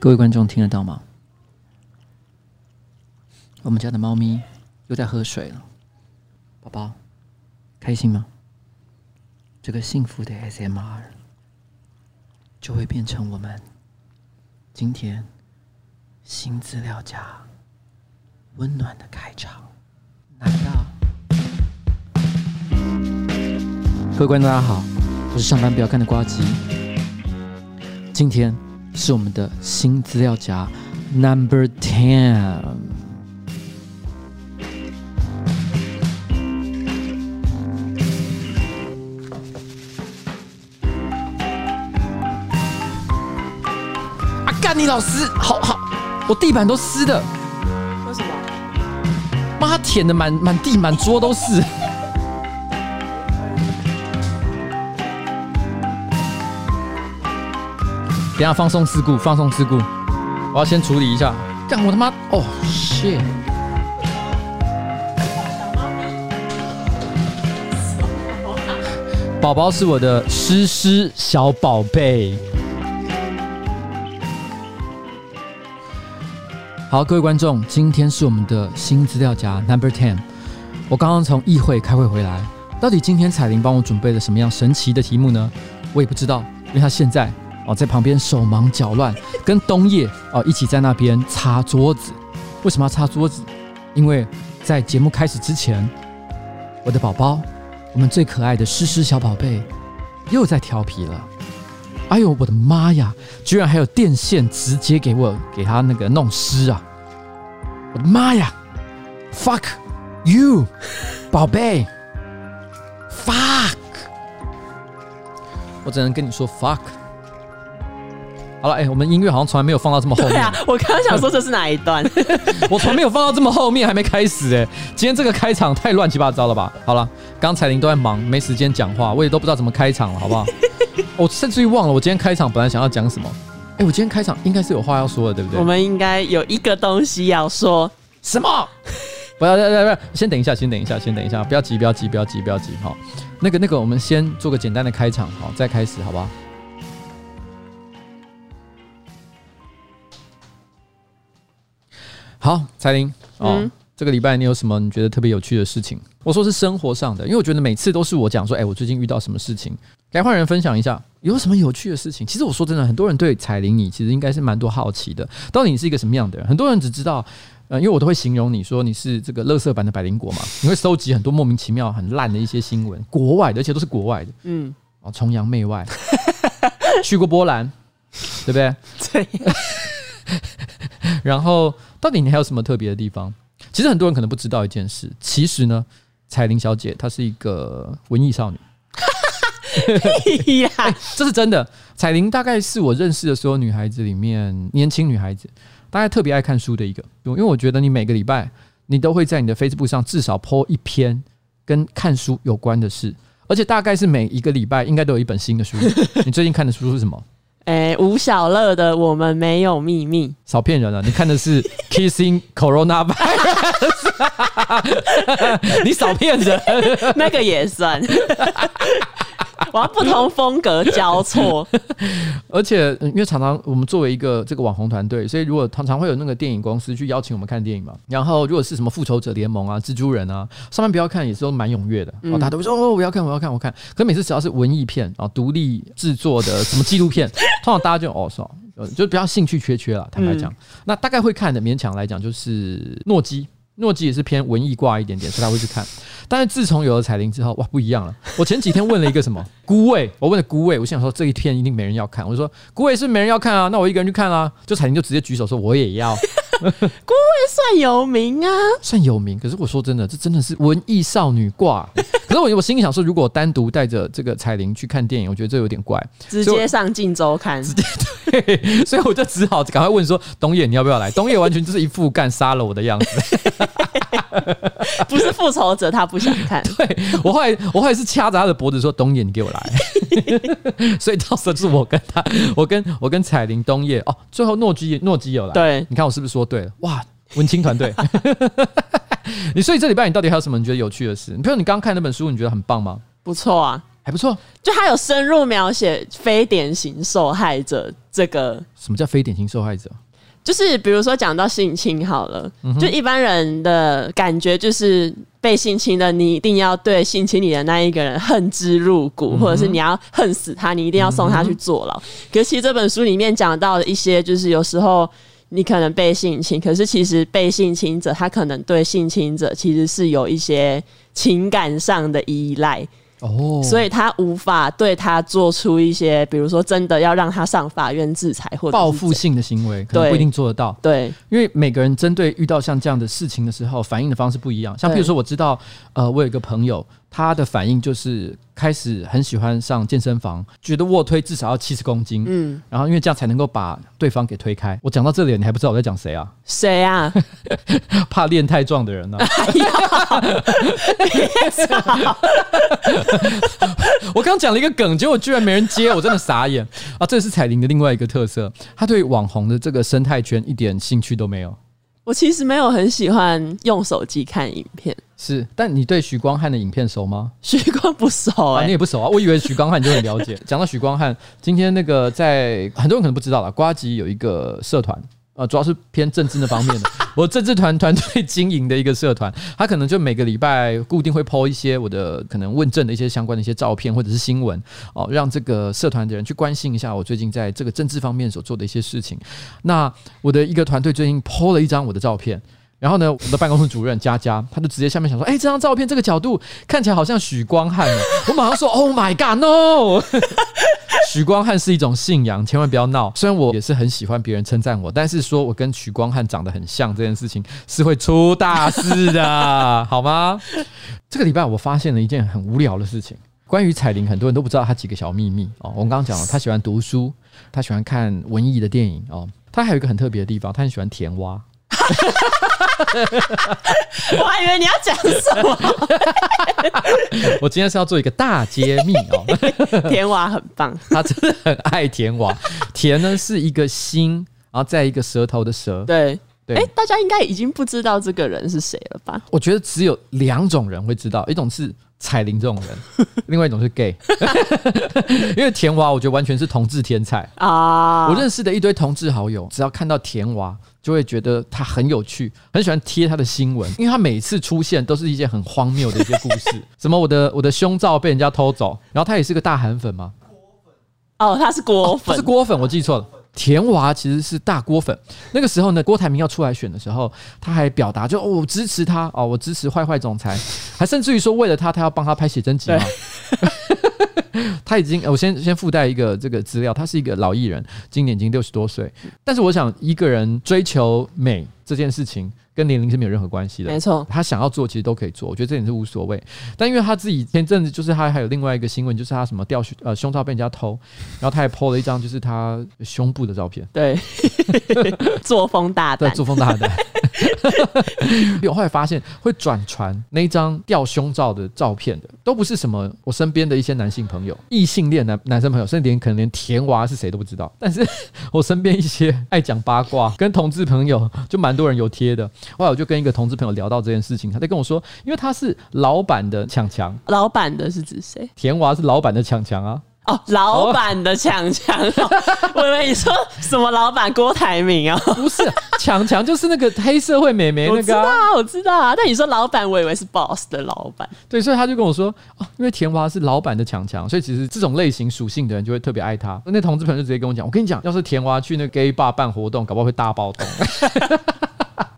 各位观众听得到吗？我们家的猫咪又在喝水了，宝宝开心吗？这个幸福的 SMR 就会变成我们今天新资料夹温暖的开场。难道？各位观众大家好，我是上班不要看的呱吉，今天。是我们的新资料夹 Number Ten。啊，干你老师，好好，我地板都湿的。为什么？妈，舔的满满地满桌都是。等下放送事故，放送事故，我要先处理一下。干我他妈！哦，shit！宝宝是我的湿湿小宝贝。好，各位观众，今天是我们的新资料夹 Number Ten。我刚刚从议会开会回来，到底今天彩玲帮我准备了什么样神奇的题目呢？我也不知道，因为他现在。哦，在旁边手忙脚乱，跟东叶哦一起在那边擦桌子。为什么要擦桌子？因为在节目开始之前，我的宝宝，我们最可爱的诗诗小宝贝，又在调皮了。哎呦，我的妈呀！居然还有电线直接给我给他那个弄湿啊！我的妈呀！Fuck you，宝贝！Fuck！我只能跟你说 fuck。好了，哎、欸，我们音乐好像从来没有放到这么后面。对啊，我刚刚想说这是哪一段？我从来没有放到这么后面，还没开始哎。今天这个开场太乱七八糟了吧？好了，刚才林都在忙，没时间讲话，我也都不知道怎么开场了，好不好？我甚至于忘了我今天开场本来想要讲什么。哎、欸，我今天开场应该是有话要说的，对不对？我们应该有一个东西要说。什么？不要，不要，不要，先等一下，先等一下，先等一下，不要急，不要急，不要急，不要急，好。那个，那个，我们先做个简单的开场，好，再开始，好不好？好，彩玲哦，嗯、这个礼拜你有什么你觉得特别有趣的事情？我说是生活上的，因为我觉得每次都是我讲说，哎，我最近遇到什么事情，该换人分享一下，有什么有趣的事情？其实我说真的，很多人对彩玲你其实应该是蛮多好奇的，到底你是一个什么样的人？很多人只知道，呃，因为我都会形容你说你是这个乐色版的百灵果嘛，你会收集很多莫名其妙、很烂的一些新闻，国外的，而且都是国外的，嗯，哦，崇洋媚外，去过波兰，对不对？对。然后，到底你还有什么特别的地方？其实很多人可能不知道一件事，其实呢，彩玲小姐她是一个文艺少女。欸，这是真的。彩玲大概是我认识的所有女孩子里面，年轻女孩子，大概特别爱看书的一个。因为我觉得你每个礼拜，你都会在你的 Facebook 上至少 po 一篇跟看书有关的事，而且大概是每一个礼拜应该都有一本新的书。你最近看的书是什么？哎，吴小乐的《我们没有秘密》，少骗人了！你看的是 《Kissing Corona Virus》，你少骗人，那个也算。我要不同风格交错，而且因为常常我们作为一个这个网红团队，所以如果常常会有那个电影公司去邀请我们看电影嘛，然后如果是什么复仇者联盟啊、蜘蛛人啊，上班不要看也是都蛮踊跃的，然后大家都会说哦，我要看，我要看，我看。可每次只要是文艺片啊、独立制作的什么纪录片，通常大家就哦说，就比较兴趣缺缺了。坦白讲，那大概会看的，勉强来讲就是诺基。诺基也是偏文艺挂一点点，所以他会去看。但是自从有了彩铃之后，哇，不一样了。我前几天问了一个什么 孤味，我问了孤味，我想说这一片一定没人要看。我就说孤味是没人要看啊，那我一个人去看啊。就彩铃就直接举手说我也要。孤味算有名啊，算有名。可是我说真的，这真的是文艺少女挂。可是我我心里想说，如果单独带着这个彩铃去看电影，我觉得这有点怪。直接上镜周刊，直接对，所以我就只好赶快问说东野你要不要来？东野完全就是一副干杀了我的样子。不是复仇者，他不想看。对，我后来，我后来是掐着他的脖子说：“东野，你给我来。”所以到时候是我跟他，我跟我跟彩玲、东野哦，最后诺基诺基有来。对，你看我是不是说对了？哇，文青团队。你所以这礼拜你到底还有什么你觉得有趣的事？你比如你刚刚看那本书，你觉得很棒吗？不错啊。还不错。就他有深入描写非典型受害者这个。什么叫非典型受害者？就是比如说讲到性侵好了，嗯、就一般人的感觉就是被性侵的，你一定要对性侵你的那一个人恨之入骨，嗯、或者是你要恨死他，你一定要送他去坐牢。嗯、可是其实这本书里面讲到的一些，就是有时候你可能被性侵，可是其实被性侵者他可能对性侵者其实是有一些情感上的依赖。哦，oh. 所以他无法对他做出一些，比如说真的要让他上法院制裁或者报复性的行为，可能不一定做得到。对，因为每个人针对遇到像这样的事情的时候，反应的方式不一样。像比如说，我知道，呃，我有一个朋友。他的反应就是开始很喜欢上健身房，觉得卧推至少要七十公斤，嗯，然后因为这样才能够把对方给推开。我讲到这里，你还不知道我在讲谁啊？谁啊？怕练太壮的人呢、啊？我刚讲了一个梗，结果居然没人接，我真的傻眼啊！这是彩玲的另外一个特色，他对网红的这个生态圈一点兴趣都没有。我其实没有很喜欢用手机看影片，是，但你对许光汉的影片熟吗？许光不熟哎、欸啊，你也不熟啊？我以为许光汉你就很了解。讲到许光汉，今天那个在很多人可能不知道了，瓜吉有一个社团。呃，主要是偏政治那方面的。我政治团团队经营的一个社团，他可能就每个礼拜固定会抛一些我的可能问政的一些相关的一些照片或者是新闻哦，让这个社团的人去关心一下我最近在这个政治方面所做的一些事情。那我的一个团队最近抛了一张我的照片。然后呢，我的办公室主任佳佳，他就直接下面想说：“哎，这张照片这个角度看起来好像许光汉。”我马上说：“Oh my god, no！” 许光汉是一种信仰，千万不要闹。虽然我也是很喜欢别人称赞我，但是说我跟许光汉长得很像这件事情是会出大事的，好吗？这个礼拜我发现了一件很无聊的事情，关于彩玲，很多人都不知道她几个小秘密哦。我们刚刚讲了，她喜欢读书，她喜欢看文艺的电影哦。她还有一个很特别的地方，她很喜欢甜蛙。我还以为你要讲什么。我今天是要做一个大揭秘哦。田娃很棒，他真的很爱田娃。田呢是一个心，然后再一个舌头的舌。对对，哎，大家应该已经不知道这个人是谁了吧？我觉得只有两种人会知道，一种是彩铃这种人，另外一种是 gay。因为田娃，我觉得完全是同志天才啊！我认识的一堆同志好友，只要看到田娃。就会觉得他很有趣，很喜欢贴他的新闻，因为他每次出现都是一件很荒谬的一些故事，什么我的我的胸罩被人家偷走，然后他也是个大韩粉吗？哦，他是郭粉，哦、是郭粉，我记错了。田娃其实是大郭粉。那个时候呢，郭台铭要出来选的时候，他还表达就哦，我支持他哦，我支持坏坏总裁，还甚至于说为了他，他要帮他拍写真集嘛。他已经，我先先附带一个这个资料，他是一个老艺人，今年已经六十多岁。但是我想，一个人追求美这件事情跟年龄是没有任何关系的，没错。他想要做，其实都可以做，我觉得这点是无所谓。但因为他自己前阵子就是他还有另外一个新闻，就是他什么掉胸呃胸罩被人家偷，然后他还 po 了一张就是他胸部的照片，对，作风大胆，对，作风大胆。我后来发现，会转传那一张吊胸罩的照片的，都不是什么我身边的一些男性朋友、异性恋男男生朋友，甚至连可能连甜娃是谁都不知道。但是我身边一些爱讲八卦、跟同志朋友，就蛮多人有贴的。后来我就跟一个同志朋友聊到这件事情，他在跟我说，因为他是老板的强强，老板的是指谁？甜娃是老板的强强啊。哦，老板的强强，我以为你说什么老板郭台铭啊？不是，强强就是那个黑社会美眉那个。我知道啊，我知道啊。但你说老板，我以为是 boss 的老板。对，所以他就跟我说，哦，因为田娃是老板的强强，所以其实这种类型属性的人就会特别爱他。那同志朋友就直接跟我讲，我跟你讲，要是田娃去那个 gay bar 办活动，搞不好会大暴动。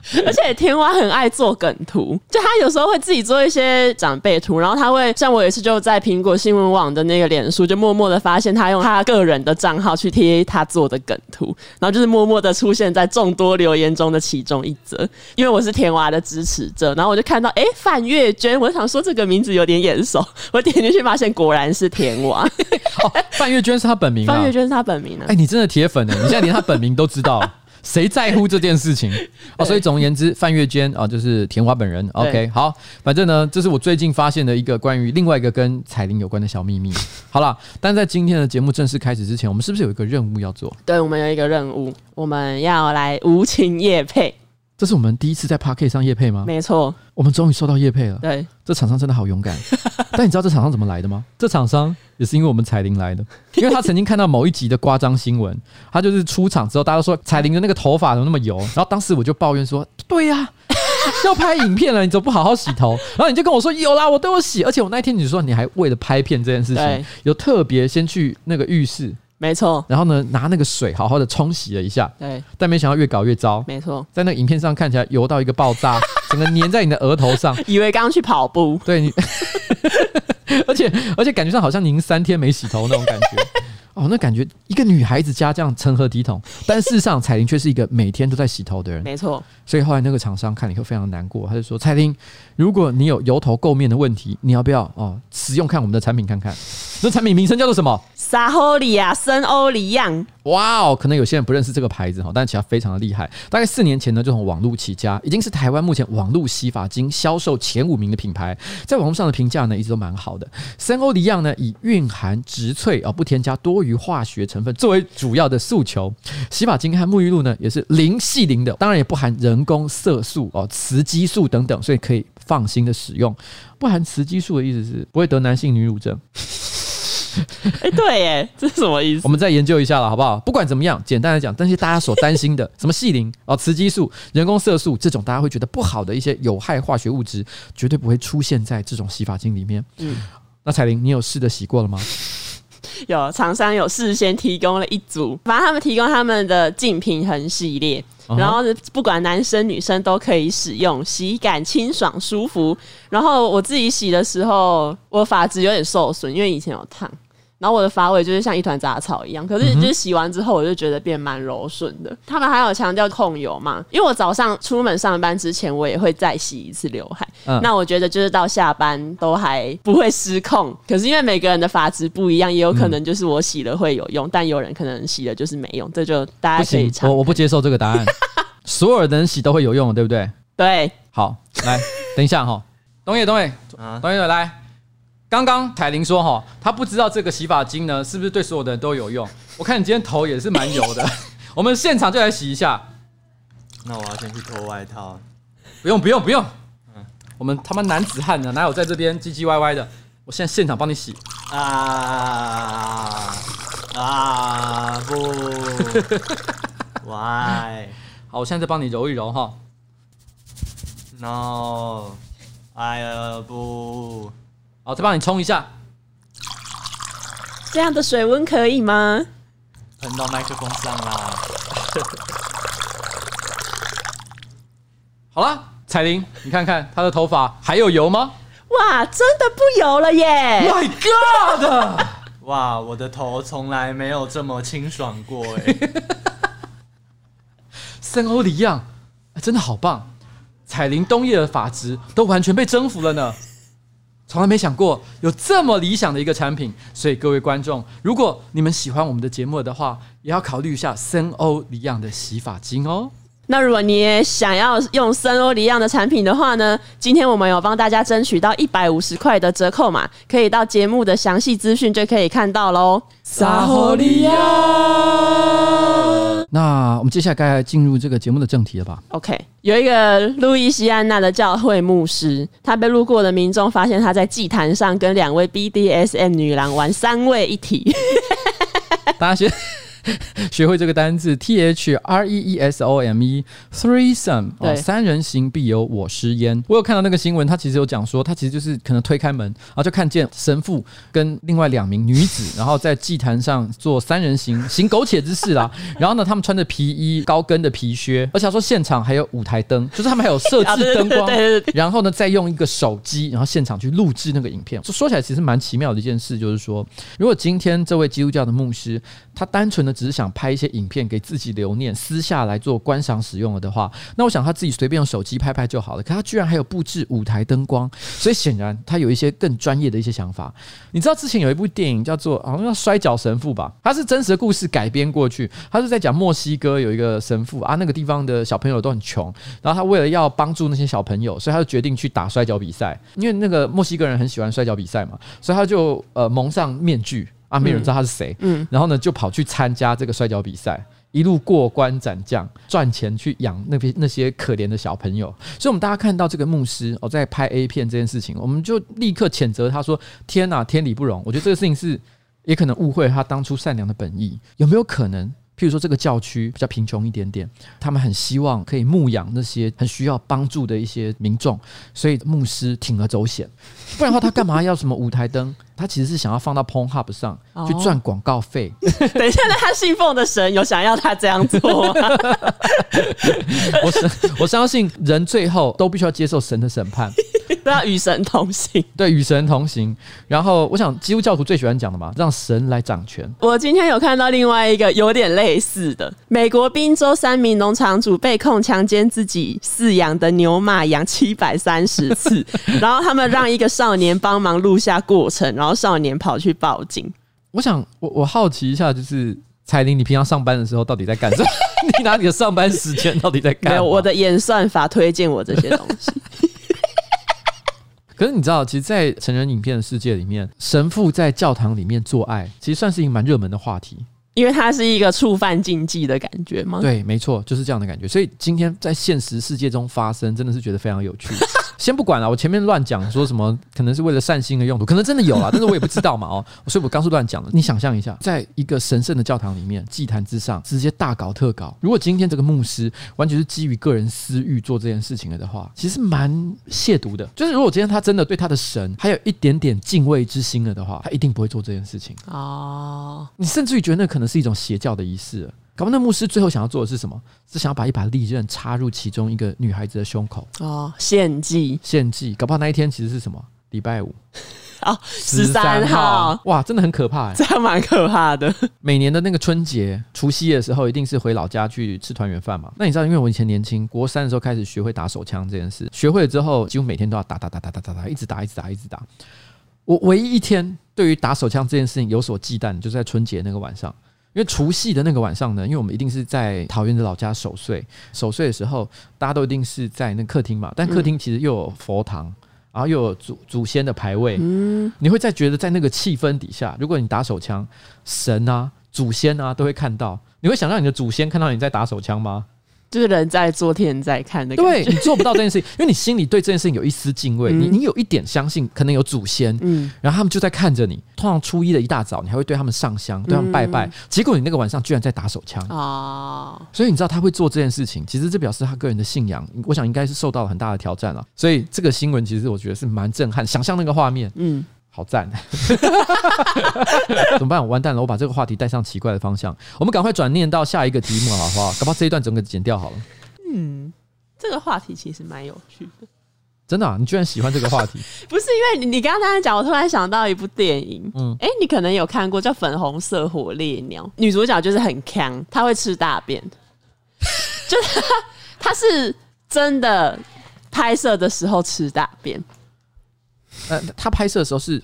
而且田娃很爱做梗图，就他有时候会自己做一些长辈图，然后他会像我有一次就在苹果新闻网的那个脸书，就默默的发现他用他个人的账号去贴他做的梗图，然后就是默默的出现在众多留言中的其中一则。因为我是田娃的支持者，然后我就看到哎、欸、范月娟，我想说这个名字有点眼熟，我点进去发现果然是田娃。哦，范月娟是他本名，范月娟是他本名啊。哎、欸，你真的铁粉呢？你现在连他本名都知道。谁在乎这件事情 哦？所以总而言之，范月娟啊，就是田华本人。OK，好，反正呢，这是我最近发现的一个关于另外一个跟彩铃有关的小秘密。好了，但在今天的节目正式开始之前，我们是不是有一个任务要做？对，我们有一个任务，我们要来无情夜配。这是我们第一次在 Podcast 上夜配吗？没错，我们终于收到夜配了。对，这厂商真的好勇敢。但你知道这厂商怎么来的吗？这厂商也是因为我们彩铃来的，因为他曾经看到某一集的夸张新闻，他就是出场之后，大家都说彩铃的那个头发怎么那么油，然后当时我就抱怨说：“对呀、啊，要拍影片了，你怎么不好好洗头？”然后你就跟我说：“有啦，我都有洗。”而且我那天你说你还为了拍片这件事情，有特别先去那个浴室。没错，然后呢，拿那个水好好的冲洗了一下，对，但没想到越搞越糟。没错，在那个影片上看起来油到一个爆炸，整个粘在你的额头上，以为刚刚去跑步。对你，而且而且感觉上好像您三天没洗头那种感觉。哦，那感觉一个女孩子家这样成何体统？但事实上，彩玲却是一个每天都在洗头的人。没错，所以后来那个厂商看了以后非常难过，他就说：“彩玲，如果你有油头垢面的问题，你要不要哦使用看我们的产品看看？那产品名称叫做什么？沙欧里亚森欧里漾。哇哦，可能有些人不认识这个牌子哈，但其实非常的厉害。大概四年前呢，就从网络起家，已经是台湾目前网络洗发精销售前五名的品牌，在网络上的评价呢一直都蛮好的。森欧迪漾呢以蕴含植萃而，不添加多余化学成分作为主要的诉求。洗发精和沐浴露呢也是零系零的，当然也不含人工色素哦、雌激素等等，所以可以放心的使用。不含雌激素的意思是不会得男性女乳症。哎、欸，对耶，这是什么意思？我们再研究一下了，好不好？不管怎么样，简单来讲，但是大家所担心的 什么细灵哦、雌激素、人工色素这种大家会觉得不好的一些有害化学物质，绝对不会出现在这种洗发精里面。嗯，那彩玲，你有试着洗过了吗？有，厂商有事先提供了一组，反正他们提供他们的净平衡系列，然后不管男生女生都可以使用，洗感清爽舒服。然后我自己洗的时候，我发质有点受损，因为以前有烫。然后我的发尾就是像一团杂草一样，可是就是洗完之后，我就觉得变蛮柔顺的。嗯、他们还有强调控油嘛，因为我早上出门上班之前，我也会再洗一次刘海。嗯、那我觉得就是到下班都还不会失控。可是因为每个人的发质不一样，也有可能就是我洗了会有用，嗯、但有人可能洗了就是没用。这就大家可以尝。我我不接受这个答案。所有人洗都会有用，对不对？对。好，来，等一下哈，东野，东野，东野，来。刚刚彩铃说哈，她不知道这个洗发精呢是不是对所有的人都有用。我看你今天头也是蛮油的，我们现场就来洗一下。那我要先去脱外套。不用不用不用，嗯，我们他妈男子汉呢，哪有在这边唧唧歪歪的？我现在现场帮你洗。啊啊不，Why？好，我现在再帮你揉一揉哈。No，哎呀不。好，再帮你冲一下。这样的水温可以吗？喷到麦克风上啦。好了，彩铃，你看看她的头发还有油吗？哇，真的不油了耶！My God！哇，我的头从来没有这么清爽过哎。森欧里漾，真的好棒！彩铃冬夜的发质都完全被征服了呢。从来没想过有这么理想的一个产品，所以各位观众，如果你们喜欢我们的节目的话，也要考虑一下森欧里养的洗发精哦。那如果你也想要用森欧里样的产品的话呢，今天我们有帮大家争取到一百五十块的折扣码，可以到节目的详细资讯就可以看到喽。撒欧里漾。那我们接下来该进入这个节目的正题了吧？OK，有一个路易西安那的教会牧师，他被路过的民众发现他在祭坛上跟两位 BDSM 女郎玩三位一体。大家先。学会这个单字 T H R E E S O M E，threesome，哦，三人行必有我师焉。我有看到那个新闻，他其实有讲说，他其实就是可能推开门，然后就看见神父跟另外两名女子，然后在祭坛上做三人行，行苟且之事啦。然后呢，他们穿着皮衣、高跟的皮靴，而且他说现场还有舞台灯，就是他们还有设置灯光。然后呢，再用一个手机，然后现场去录制那个影片。说起来其实蛮奇妙的一件事，就是说，如果今天这位基督教的牧师，他单纯的只是想拍一些影片给自己留念，私下来做观赏使用了的话，那我想他自己随便用手机拍拍就好了。可他居然还有布置舞台灯光，所以显然他有一些更专业的一些想法。你知道之前有一部电影叫做好像叫《摔跤神父》吧？他是真实的故事改编过去，他是在讲墨西哥有一个神父啊，那个地方的小朋友都很穷，然后他为了要帮助那些小朋友，所以他就决定去打摔跤比赛。因为那个墨西哥人很喜欢摔跤比赛嘛，所以他就呃蒙上面具。啊，没有人知道他是谁，嗯，然后呢，就跑去参加这个摔跤比赛，一路过关斩将，赚钱去养那边那些可怜的小朋友。所以，我们大家看到这个牧师哦，在拍 A 片这件事情，我们就立刻谴责他说：“天哪，天理不容！”我觉得这个事情是也可能误会他当初善良的本意，有没有可能？譬如说，这个教区比较贫穷一点点，他们很希望可以牧养那些很需要帮助的一些民众，所以牧师铤而走险。不然的话，他干嘛要什么舞台灯？他其实是想要放到 Pornhub 上去赚广告费。等一下，那他信奉的神有想要他这样做吗？我我相信人最后都必须要接受神的审判。都要与神同行，对，与神同行。然后，我想基督教徒最喜欢讲的嘛，让神来掌权。我今天有看到另外一个有点类似的，美国宾州三名农场主被控强奸自己饲养的牛马羊七百三十次，然后他们让一个少年帮忙录下过程，然后少年跑去报警。我想，我我好奇一下，就是彩玲，你平常上班的时候到底在干什么？你拿你的上班时间到底在干？没有，我的演算法推荐我这些东西。可是你知道，其实，在成人影片的世界里面，神父在教堂里面做爱，其实算是一个蛮热门的话题，因为它是一个触犯禁忌的感觉吗？对，没错，就是这样的感觉。所以今天在现实世界中发生，真的是觉得非常有趣。先不管了，我前面乱讲说什么，可能是为了善心的用途，可能真的有啦，但是我也不知道嘛哦，所以我刚是乱讲的。你想象一下，在一个神圣的教堂里面，祭坛之上直接大搞特搞。如果今天这个牧师完全是基于个人私欲做这件事情了的话，其实蛮亵渎的。就是如果今天他真的对他的神还有一点点敬畏之心了的话，他一定不会做这件事情哦。你甚至于觉得那可能是一种邪教的仪式。搞不好那牧师最后想要做的是什么？是想要把一把利刃插入其中一个女孩子的胸口哦，献祭，献祭。搞不好那一天其实是什么？礼拜五 哦，十三号。哇，真的很可怕哎，这样蛮可怕的。每年的那个春节、除夕的时候，一定是回老家去吃团圆饭嘛。那你知道，因为我以前年轻，国三的时候开始学会打手枪这件事，学会了之后，几乎每天都要打打打打打打打，一直打一直打一直打。我唯一一天对于打手枪这件事情有所忌惮，就是在春节那个晚上。因为除夕的那个晚上呢，因为我们一定是在桃园的老家守岁，守岁的时候大家都一定是在那客厅嘛，但客厅其实又有佛堂，然后又有祖祖先的牌位，嗯，你会在觉得在那个气氛底下，如果你打手枪，神啊、祖先啊都会看到，你会想让你的祖先看到你在打手枪吗？就是人在做天在看的感觉，对，你做不到这件事情，因为你心里对这件事情有一丝敬畏，你你有一点相信，可能有祖先，嗯，然后他们就在看着你。通常初一的一大早，你还会对他们上香，对他们拜拜。结果你那个晚上居然在打手枪啊！所以你知道他会做这件事情，其实这表示他个人的信仰，我想应该是受到了很大的挑战了。所以这个新闻其实我觉得是蛮震撼，想象那个画面，嗯。好赞！怎么办？我完蛋了！我把这个话题带上奇怪的方向。我们赶快转念到下一个题目，好不好？搞不好这一段整个剪掉好了。嗯，这个话题其实蛮有趣的。真的啊？你居然喜欢这个话题？不是因为你，你刚刚讲，我突然想到一部电影。嗯，哎，你可能有看过叫《粉红色火烈鸟》，女主角就是很强，她会吃大便。就是她，她是真的拍摄的时候吃大便。呃，他拍摄的时候是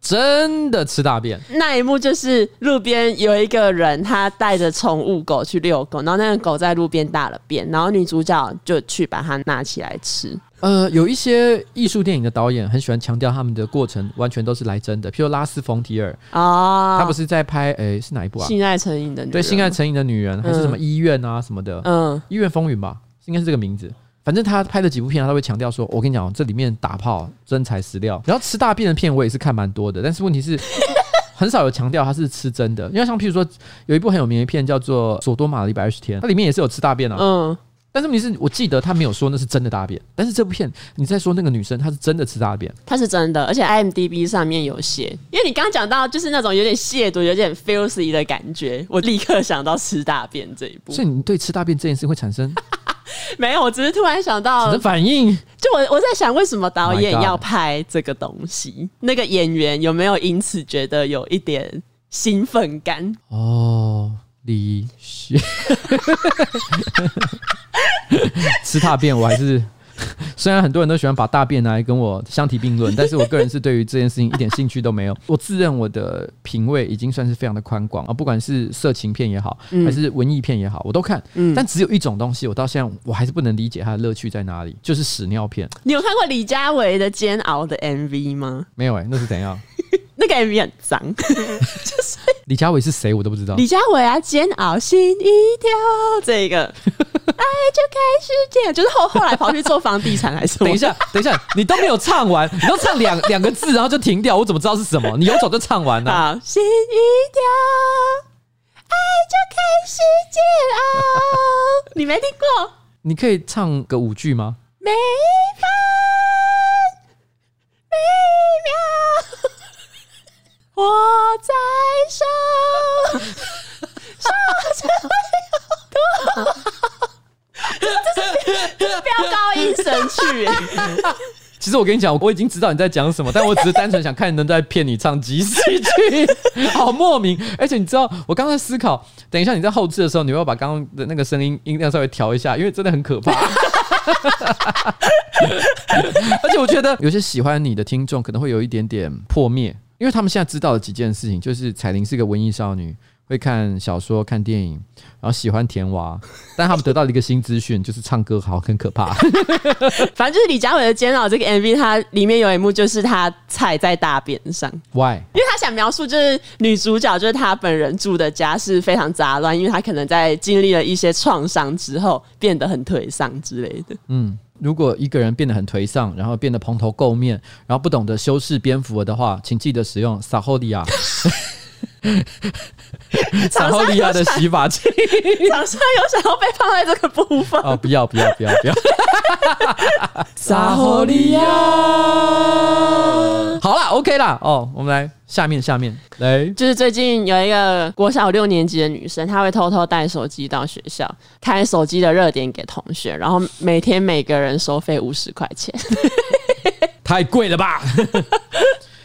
真的吃大便。那一幕就是路边有一个人，他带着宠物狗去遛狗，然后那个狗在路边大了便，然后女主角就去把它拿起来吃。呃，有一些艺术电影的导演很喜欢强调他们的过程完全都是来真的，譬如拉斯冯提尔啊，他不是在拍诶、欸、是哪一部啊？性爱成瘾的女人。对，性爱成瘾的女人，还是什么医院啊什么的？嗯，医院风云吧，应该是这个名字。反正他拍的几部片，他都会强调说：“我跟你讲，这里面打炮真材实料。”然后吃大便的片，我也是看蛮多的。但是问题是，很少有强调他是吃真的。因为像譬如说，有一部很有名的片叫做《索多玛的一百二十天》，它里面也是有吃大便啊。嗯。但是问题是，我记得他没有说那是真的大便。但是这部片你在说那个女生，她是真的吃大便，她是真的，而且 IMDB 上面有写。因为你刚刚讲到就是那种有点亵渎、有点 filthy 的感觉，我立刻想到吃大便这一部。所以你对吃大便这件事会产生？没有，我只是突然想到，你的反应就我我在想，为什么导演要拍这个东西？那个演员有没有因此觉得有一点兴奋感？哦，李雪，吃大便我还是。虽然很多人都喜欢把大便拿来跟我相提并论，但是我个人是对于这件事情一点兴趣都没有。我自认我的品味已经算是非常的宽广啊，不管是色情片也好，还是文艺片也好，我都看。但只有一种东西，我到现在我还是不能理解它的乐趣在哪里，就是屎尿片。你有看过李佳薇的《煎熬》的 MV 吗？没有哎、欸，那是怎样？那个 MV 很脏，就是李佳伟是谁我都不知道。李佳伟啊，煎熬心一跳，这个 爱就开始这样，就是后后来跑去做房地产还是？等一下，等一下，你都没有唱完，你都唱两两个字，然后就停掉，我怎么知道是什么？你有种就唱完了。好，心一跳，爱就开始煎熬，你没听过？你可以唱个五句吗？每分每秒。我在手，手着有多好？这是这是飙高音神曲。其实我跟你讲，我已经知道你在讲什么，但我只是单纯想看你能在骗你唱即兴剧，好莫名。而且你知道，我刚才思考，等一下你在后置的时候，你要把刚刚的那个声音音量稍微调一下，因为真的很可怕。而且我觉得有些喜欢你的听众可能会有一点点破灭。因为他们现在知道的几件事情，就是彩玲是个文艺少女，会看小说、看电影，然后喜欢甜娃。但他们得到了一个新资讯，就是唱歌好很可怕。反正就是李佳伟的《煎熬》这个 MV，它里面有一幕就是他踩在大便上。Why？因为他想描述就是女主角就是她本人住的家是非常杂乱，因为她可能在经历了一些创伤之后变得很颓丧之类的。嗯。如果一个人变得很颓丧，然后变得蓬头垢面，然后不懂得修饰蝙蝠的话，请记得使用撒后利亚。撒后利亚的洗发精，厂商有想要被放在这个部分哦？不要不要不要不要！撒后利亚，好啦，OK 啦。哦，我们来下面下面来，就是最近有一个国小六年级的女生，她会偷偷带手机到学校，开手机的热点给同学，然后每天每个人收费五十块钱，太贵了吧？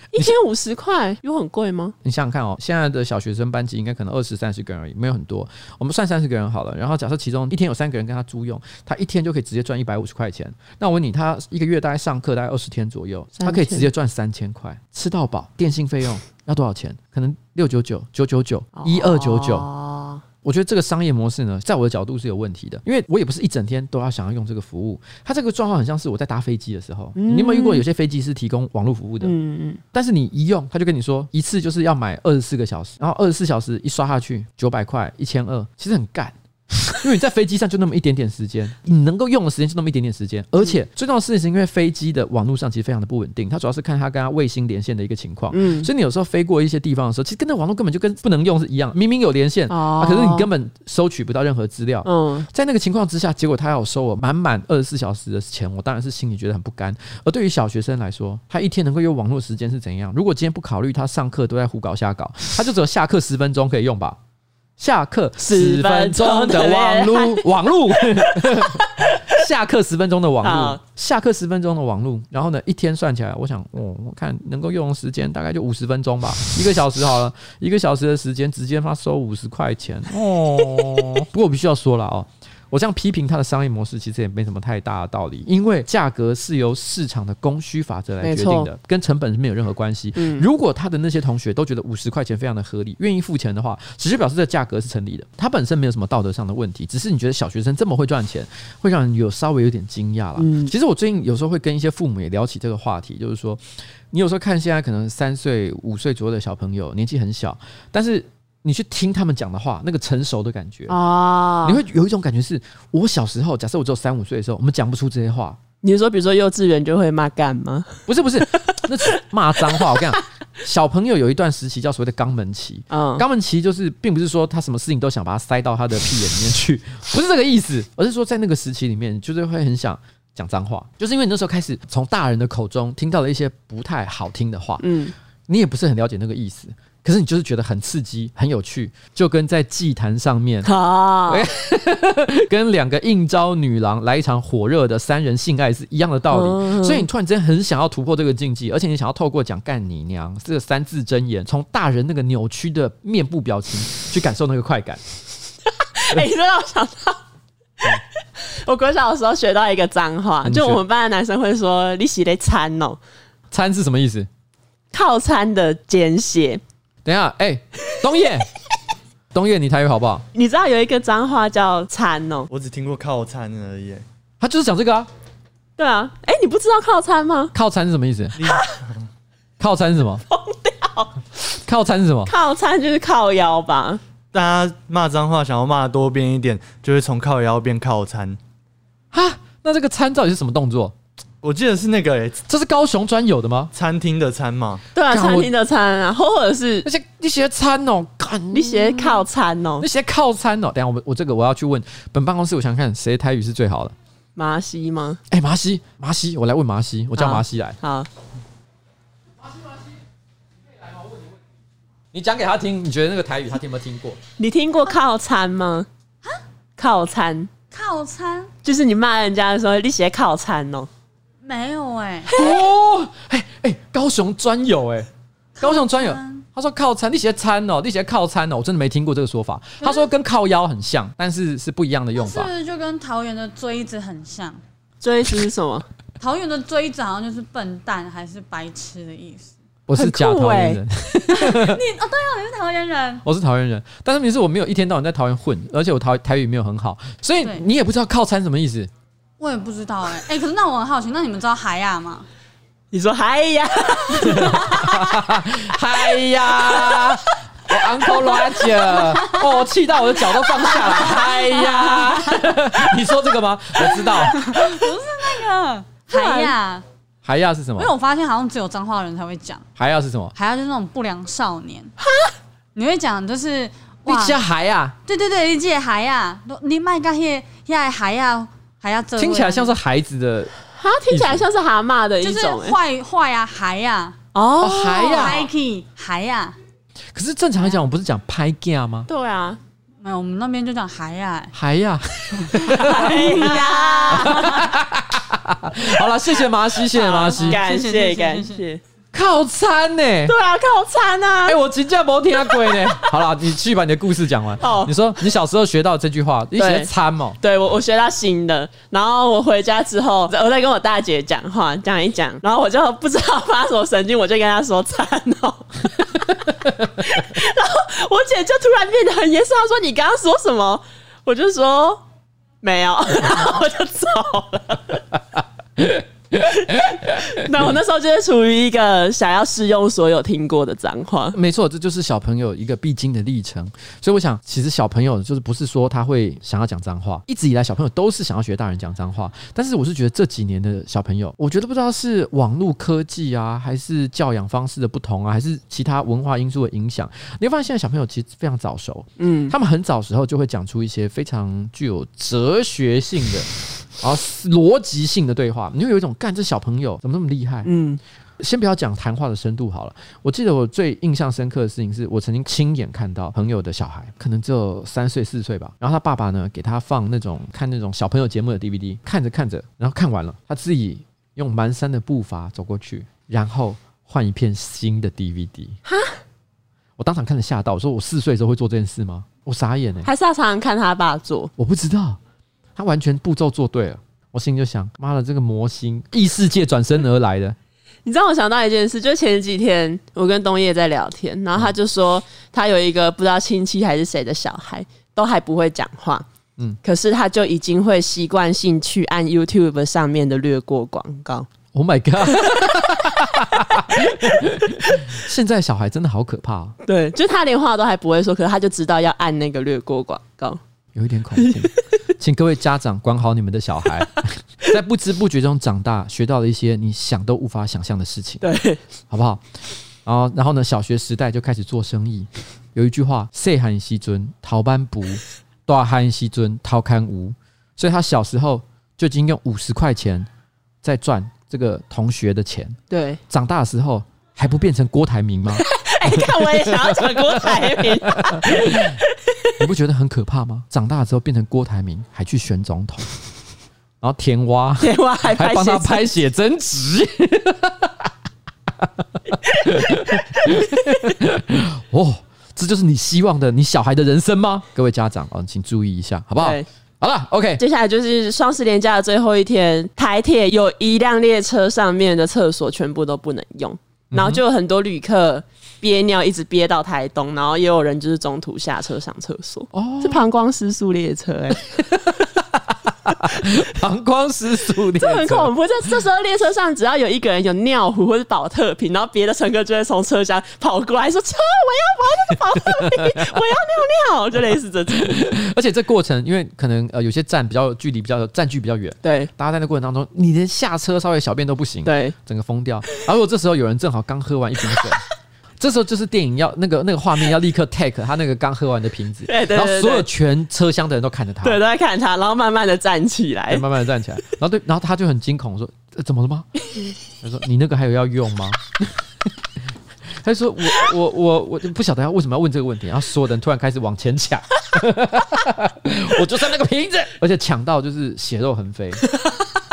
一天五十块有很贵吗？你想想看哦，现在的小学生班级应该可能二十三十个人而已，没有很多。我们算三十个人好了，然后假设其中一天有三个人跟他租用，他一天就可以直接赚一百五十块钱。那我问你，他一个月大概上课大概二十天左右，他可以直接赚三千块，吃到饱，电信费用要多少钱？可能六九九、九九九、一二九九。我觉得这个商业模式呢，在我的角度是有问题的，因为我也不是一整天都要想要用这个服务。它这个状况很像是我在搭飞机的时候，你有没有遇过有些飞机是提供网络服务的？嗯嗯。但是你一用，他就跟你说一次就是要买二十四个小时，然后二十四小时一刷下去九百块、一千二，其实很干。因为你在飞机上就那么一点点时间，你能够用的时间就那么一点点时间，而且最重要的事情是因为飞机的网络上其实非常的不稳定，它主要是看它跟它卫星连线的一个情况，嗯，所以你有时候飞过一些地方的时候，其实跟那网络根本就跟不能用是一样，明明有连线，啊，可是你根本收取不到任何资料，嗯，在那个情况之下，结果他要收我满满二十四小时的钱，我当然是心里觉得很不甘。而对于小学生来说，他一天能够用网络时间是怎样？如果今天不考虑他上课都在胡搞瞎搞，他就只有下课十分钟可以用吧？下课十分钟的网路，网路。下课十分钟的网路，下课十分钟的网路。然后呢，一天算起来，我想，哦，我看能够用时间大概就五十分钟吧，一个小时好了，一个小时的时间，直接他收五十块钱哦。不过我必须要说了哦。我这样批评他的商业模式，其实也没什么太大的道理，因为价格是由市场的供需法则来决定的，跟成本是没有任何关系。如果他的那些同学都觉得五十块钱非常的合理，愿意付钱的话，只是表示这价格是成立的，他本身没有什么道德上的问题，只是你觉得小学生这么会赚钱，会让人有稍微有点惊讶了。其实我最近有时候会跟一些父母也聊起这个话题，就是说，你有时候看现在可能三岁、五岁左右的小朋友，年纪很小，但是。你去听他们讲的话，那个成熟的感觉啊，你会有一种感觉是，我小时候，假设我只有三五岁的时候，我们讲不出这些话。你说，比如说幼稚园就会骂干吗？不是不是，那是骂脏话。我跟你讲，小朋友有一段时期叫所谓的肛门期。嗯，肛门期就是，并不是说他什么事情都想把它塞到他的屁眼里面去，不是这个意思，而是说在那个时期里面，就是会很想讲脏话，就是因为你那时候开始从大人的口中听到了一些不太好听的话。嗯，你也不是很了解那个意思。可是你就是觉得很刺激、很有趣，就跟在祭坛上面，跟两个应招女郎来一场火热的三人性爱是一样的道理。所以你突然之间很想要突破这个禁忌，而且你想要透过讲“干你娘”这个三字真言，从大人那个扭曲的面部表情去感受那个快感。哎，你让我想到，我国小的时候学到一个脏话，就我们班的男生会说“你洗的餐哦”，“餐”是什么意思？套餐的简写。等一下，哎、欸，东叶，东叶，你台语好不好？你知道有一个脏话叫“餐”哦，我只听过靠餐而已。他就是讲这个啊。对啊，哎、欸，你不知道靠餐吗？靠餐是什么意思？靠餐是什么？疯掉！靠餐是什么？靠餐就是靠腰吧。大家骂脏话想要骂多变一点，就会从靠腰变靠餐。哈，那这个餐到底是什么动作？我记得是那个、欸，这是高雄专有的吗？餐厅的餐嘛？对啊，餐厅的餐啊，或者是那些那些餐哦，看那些靠餐哦，那些靠餐哦。等下我们我这个我要去问本办公室，我想看谁台语是最好的。麻西吗？哎、欸，麻西麻西，我来问麻西，我叫麻西来。好，麻西麻西，你可以来吗？我问你问你，你讲给他听，你觉得那个台语他听没听过？你听过靠餐吗？靠餐，靠餐，就是你骂人家的时候，你写靠餐哦。没有哎、欸，哦，哎、欸、哎，高雄专有哎、欸，高雄专有。他说靠餐，你写餐哦，你写靠餐哦，我真的没听过这个说法。他说跟靠腰很像，但是是不一样的用法。是不是就跟桃园的锥子很像？锥子是什么？桃园的锥子好像就是笨蛋还是白痴的意思。我是假桃园人。你哦，对哦，你是桃园人。我是桃园人，但是你是我没有一天到晚在桃园混，而且我台台语没有很好，所以你也不知道靠餐什么意思。我也不知道哎、欸，哎、欸，可是那我很好奇，那你们知道海亚吗？你说海亚，海亚，我 uncle Roger，，哦，气到我的脚都放下了，海亚，你说这个吗？我知道，不是那个海亚，海亚是什么？因为我发现好像只有彰化人才会讲。海亚是什么？海亚就是那种不良少年。你会讲就是你叫海亚？对对对，你叫海亚，你卖个些些海亚。还要听起来像是孩子的，哈，听起来像是蛤蟆的一种，坏坏呀，孩呀，哦，孩呀，拍 key，孩呀。可是正常来讲，我不是讲拍 gay 吗？对啊，没有，我们那边就讲孩呀，孩呀，孩呀。好了，谢谢麻西，谢谢麻西，感谢感谢。靠餐呢、欸？对啊，靠餐啊！哎、欸，我真的没听过呢。好了，你去把你的故事讲完。哦，你说你小时候学到这句话，你学餐哦？对，我我学到新的。然后我回家之后，我在跟我大姐讲话，讲一讲，然后我就不知道发什么神经，我就跟她说餐哦。然后我姐就突然变得很严肃，她说：“你刚刚说什么？”我就说：“没有。”然 后我就走了。那我那时候就是处于一个想要试用所有听过的脏话，没错，这就是小朋友一个必经的历程。所以我想，其实小朋友就是不是说他会想要讲脏话，一直以来小朋友都是想要学大人讲脏话。但是我是觉得这几年的小朋友，我觉得不知道是网络科技啊，还是教养方式的不同啊，还是其他文化因素的影响，你会发现现在小朋友其实非常早熟，嗯，他们很早时候就会讲出一些非常具有哲学性的。然后逻辑性的对话，你会有一种干这小朋友怎么那么厉害？嗯，先不要讲谈话的深度好了。我记得我最印象深刻的事情是我曾经亲眼看到朋友的小孩，可能只有三岁四岁吧。然后他爸爸呢，给他放那种看那种小朋友节目的 DVD，看着看着，然后看完了，他自己用蹒跚的步伐走过去，然后换一片新的 DVD。哈！我当场看着吓到，我说我四岁的时候会做这件事吗？我傻眼哎、欸！还是要常常看他爸做？我不知道。他完全步骤做对了，我心里就想：妈的，这个魔星异世界转身而来的。你知道我想到一件事，就前几天我跟东叶在聊天，然后他就说他有一个不知道亲戚还是谁的小孩，都还不会讲话，嗯，可是他就已经会习惯性去按 YouTube 上面的略过广告。Oh my god！现在小孩真的好可怕哦。对，就他连话都还不会说，可是他就知道要按那个略过广告。有一点恐怖，请各位家长管好你们的小孩，在不知不觉中长大，学到了一些你想都无法想象的事情，对，好不好？然后，然后呢？小学时代就开始做生意。有一句话：“细汉时阵偷班不，大汉时阵偷看无。”所以他小时候就已经用五十块钱在赚这个同学的钱。对，长大的时候还不变成郭台铭吗？哎，看我也想要成郭台铭，你不觉得很可怕吗？长大之后变成郭台铭，还去选总统，然后田蛙，田蛙还 还帮他拍写真集，哦，这就是你希望的你小孩的人生吗？各位家长啊，请注意一下，好不好？好了，OK，接下来就是双十连假的最后一天，台铁有一辆列车上面的厕所全部都不能用，然后就有很多旅客。憋尿一直憋到台东，然后也有人就是中途下车上厕所。哦，是膀胱失速列车哎、欸。膀胱失速列车，这很恐怖。在这时候列车上，只要有一个人有尿壶或者保特瓶，然后别的乘客就会从车厢跑过来说：“车，我要我要那个保特瓶，我要尿尿。”就类似这种。而且这过程，因为可能呃有些站比较距离比较站距比较远，对，大家在那过程当中，你连下车稍微小便都不行，对，整个疯掉。然后如果这时候有人正好刚喝完一瓶水。这时候就是电影要那个那个画面要立刻 take 他那个刚喝完的瓶子，对对对对，然后所有全车厢的人都看着他，对，都在看他，然后慢慢的站起来，慢慢的站起来，然后对，然后他就很惊恐说、呃：“怎么了吗？”他说：“你那个还有要用吗？” 他就说：“我我我我就不晓得他为什么要问这个问题。”然后所有人突然开始往前抢，我就剩那个瓶子，而且抢到就是血肉横飞，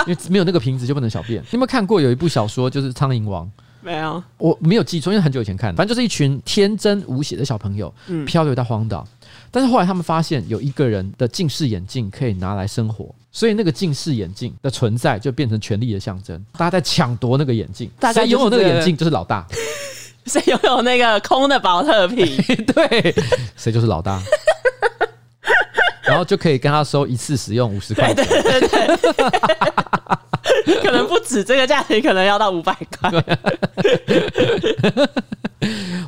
因为没有那个瓶子就不能小便。你有没有看过有一部小说就是《苍蝇王》？没有，我没有记错，因为很久以前看，反正就是一群天真无邪的小朋友，嗯，漂流到荒岛，但是后来他们发现有一个人的近视眼镜可以拿来生活，所以那个近视眼镜的存在就变成权力的象征，大家在抢夺那个眼镜，谁拥有那个眼镜就是老大，谁拥有那个空的保特瓶，对，谁就是老大，然后就可以跟他收一次使用五十块钱，对对对对可能不止这个价钱，可能要到五百块。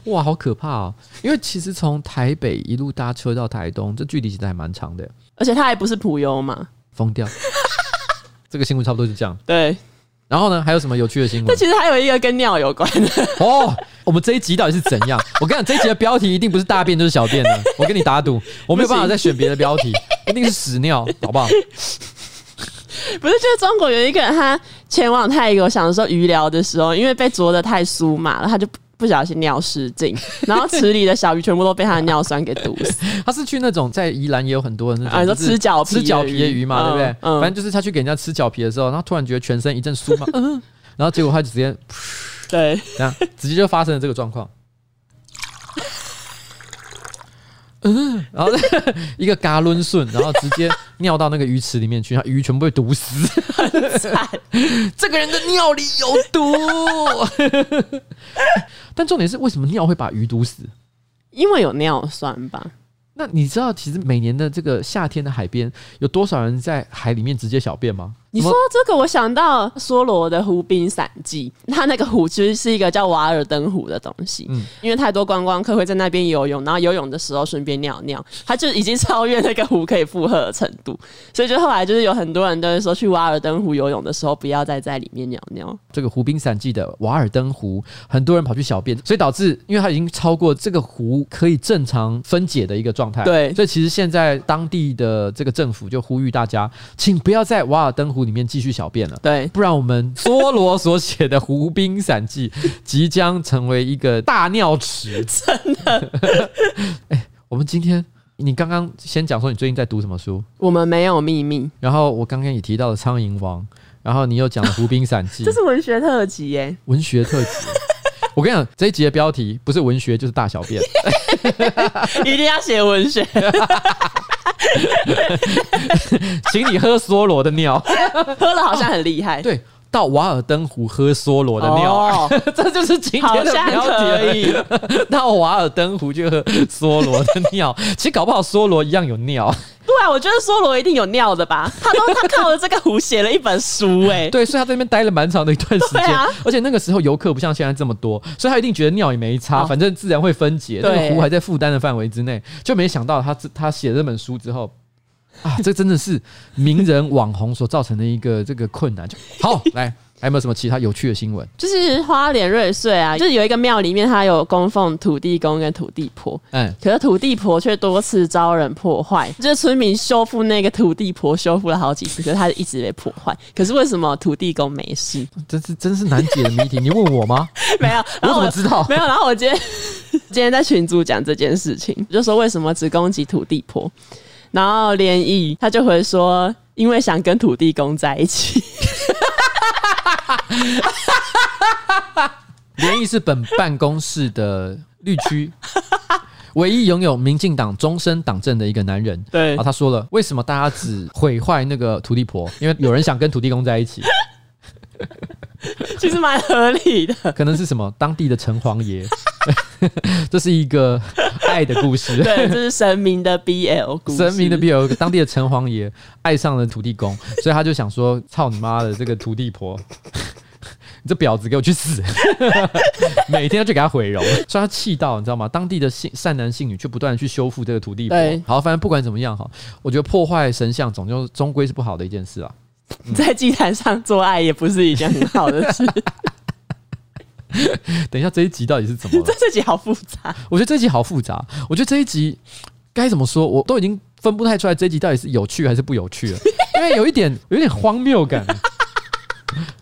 哇，好可怕哦！因为其实从台北一路搭车到台东，这距离其实还蛮长的。而且它还不是普悠嘛，疯掉。这个新闻差不多就这样。对。然后呢，还有什么有趣的新闻？那其实还有一个跟尿有关的。哦，我们这一集到底是怎样？我跟你讲，这一集的标题一定不是大便就是小便的。我跟你打赌，我没有办法再选别的标题，一定是屎尿，好不好？不是，就是中国有一个人，他前往泰国，想说鱼疗的时候，因为被啄得太酥麻了，他就不小心尿失禁，然后池里的小鱼全部都被他的尿酸给毒死。他是去那种在宜兰也有很多的那种，啊，说吃脚吃脚皮的鱼嘛，对不对？嗯，反正就是他去给人家吃脚皮的时候，然后突然觉得全身一阵酥麻，嗯，然后结果他就直接，对，这样直接就发生了这个状况。嗯，然后 一个嘎抡顺，然后直接尿到那个鱼池里面去，然后鱼全部被毒死，惨。这个人的尿里有毒，但重点是为什么尿会把鱼毒死？因为有尿酸吧。那你知道，其实每年的这个夏天的海边，有多少人在海里面直接小便吗？你说这个，我想到梭罗的湖滨散记，它那个湖其实是一个叫瓦尔登湖的东西。嗯，因为太多观光客会在那边游泳，然后游泳的时候顺便尿尿，它就已经超越那个湖可以负荷的程度，所以就后来就是有很多人都会说，去瓦尔登湖游泳的时候不要再在里面尿尿。这个湖滨散记的瓦尔登湖，很多人跑去小便，所以导致因为它已经超过这个湖可以正常分解的一个状态。对，所以其实现在当地的这个政府就呼吁大家，请不要在瓦尔登湖里面继续小便了，对，不然我们梭罗所写的《湖滨散记 》即将成为一个大尿池，真的。哎，我们今天你刚刚先讲说你最近在读什么书？我们没有秘密。然后我刚刚也提到了《苍蝇王》，然后你又讲了《湖滨散记》，这是文学特辑耶，文学特辑。我跟你讲，这一集的标题不是文学就是大小便，一定要写文学。请你喝梭罗的尿，喝了好像很厉害。哦，对，到瓦尔登湖喝梭罗的尿，哦，这就是今天的标题。到瓦尔登湖去喝梭罗的尿，其实搞不好梭罗一样有尿。对啊，我觉得梭罗一定有尿的吧？他都他靠着这个湖写了一本书，哎，对，所以他在那边待了蛮长的一段时间。啊，而且那个时候游客不像现在这么多，所以他一定觉得尿也没差，反正自然会分解，那个湖还在负担的范围之内。就没想到他他写这本书之后。啊，这真的是名人网红所造成的一个这个困难。好，来，还有没有什么其他有趣的新闻？就是花莲瑞穗啊，就是有一个庙里面，它有供奉土地公跟土地婆。嗯，可是土地婆却多次遭人破坏，就是村民修复那个土地婆，修复了好几次，可是它一直被破坏。可是为什么土地公没事？真是真是难解的谜题。你问我吗？没有，我怎么知道？没有。然后我今天 今天在群组讲这件事情，就说为什么只攻击土地婆？然后连毅他就会说，因为想跟土地公在一起。连毅是本办公室的绿区唯一拥有民进党终身党政的一个男人。对，然后他说了，为什么大家只毁坏那个土地婆？因为有人想跟土地公在一起。其实蛮合理的，可能是什么当地的城隍爷。这是一个爱的故事。对，这是神明的 BL 故事。神明的 BL，当地的城隍爷爱上了土地公，所以他就想说：“操你妈的这个土地婆，你这婊子给我去死！”每天要去给他毁容，所以他气到你知道吗？当地的信善男信女却不断的去修复这个土地婆。对，好，反正不管怎么样哈，我觉得破坏神像总就终归是不好的一件事啊。在祭坛上做爱也不是一件很好的事。等一下，这一集到底是怎么了？这这集好复杂。我觉得这一集好复杂。我觉得这一集该怎么说，我都已经分不太出来这一集到底是有趣还是不有趣了，因为有一点有一点荒谬感。